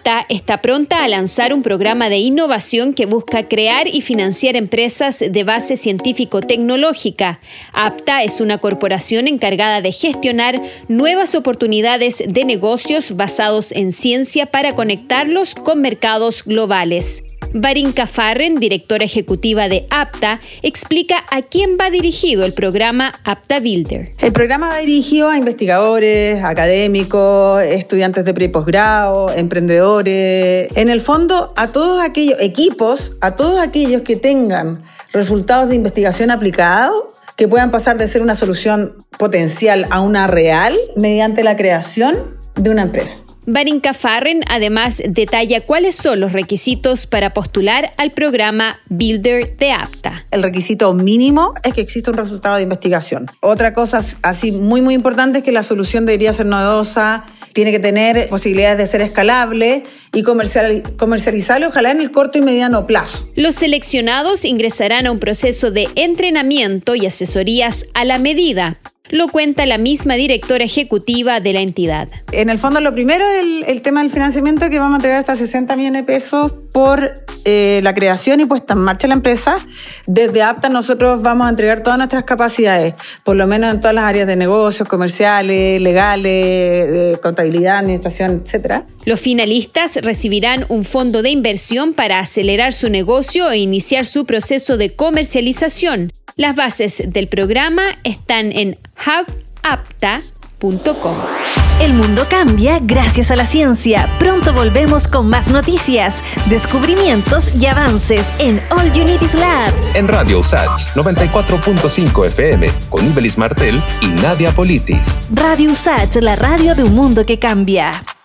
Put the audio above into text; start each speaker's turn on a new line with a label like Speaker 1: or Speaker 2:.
Speaker 1: APTA está pronta a lanzar un programa de innovación que busca crear y financiar empresas de base científico-tecnológica. APTA es una corporación encargada de gestionar nuevas oportunidades de negocios basados en ciencia para conectarlos con mercados globales. Barinka Farren, directora ejecutiva de APTA, explica a quién va dirigido el programa APTA Builder.
Speaker 2: El programa va dirigido a investigadores, académicos, estudiantes de pre y posgrado, emprendedores, en el fondo a todos aquellos equipos, a todos aquellos que tengan resultados de investigación aplicados que puedan pasar de ser una solución potencial a una real mediante la creación de una empresa.
Speaker 1: Barinka Farren además detalla cuáles son los requisitos para postular al programa Builder de APTA.
Speaker 2: El requisito mínimo es que exista un resultado de investigación. Otra cosa así muy muy importante es que la solución debería ser novedosa, tiene que tener posibilidades de ser escalable y comercializable ojalá en el corto y mediano plazo.
Speaker 1: Los seleccionados ingresarán a un proceso de entrenamiento y asesorías a la medida lo cuenta la misma directora ejecutiva de la entidad.
Speaker 2: En el fondo, lo primero es el, tema del financiamiento que vamos a entregar hasta 60 millones de pesos por eh, la creación y puesta en marcha de la empresa. Desde APTA nosotros vamos a entregar todas nuestras capacidades, por lo menos en todas las áreas de negocios, comerciales, legales, contabilidad, administración, etc.
Speaker 1: Los finalistas recibirán un fondo de inversión para acelerar su negocio e iniciar su proceso de comercialización. Las bases del programa están en hubapta.com.
Speaker 3: El mundo cambia gracias a la ciencia. Pronto volvemos con más noticias, descubrimientos y avances en All Unities Lab.
Speaker 4: En Radio USACH 94.5 FM con Ibelis Martel y Nadia Politis.
Speaker 3: Radio USACH, la radio de un mundo que cambia.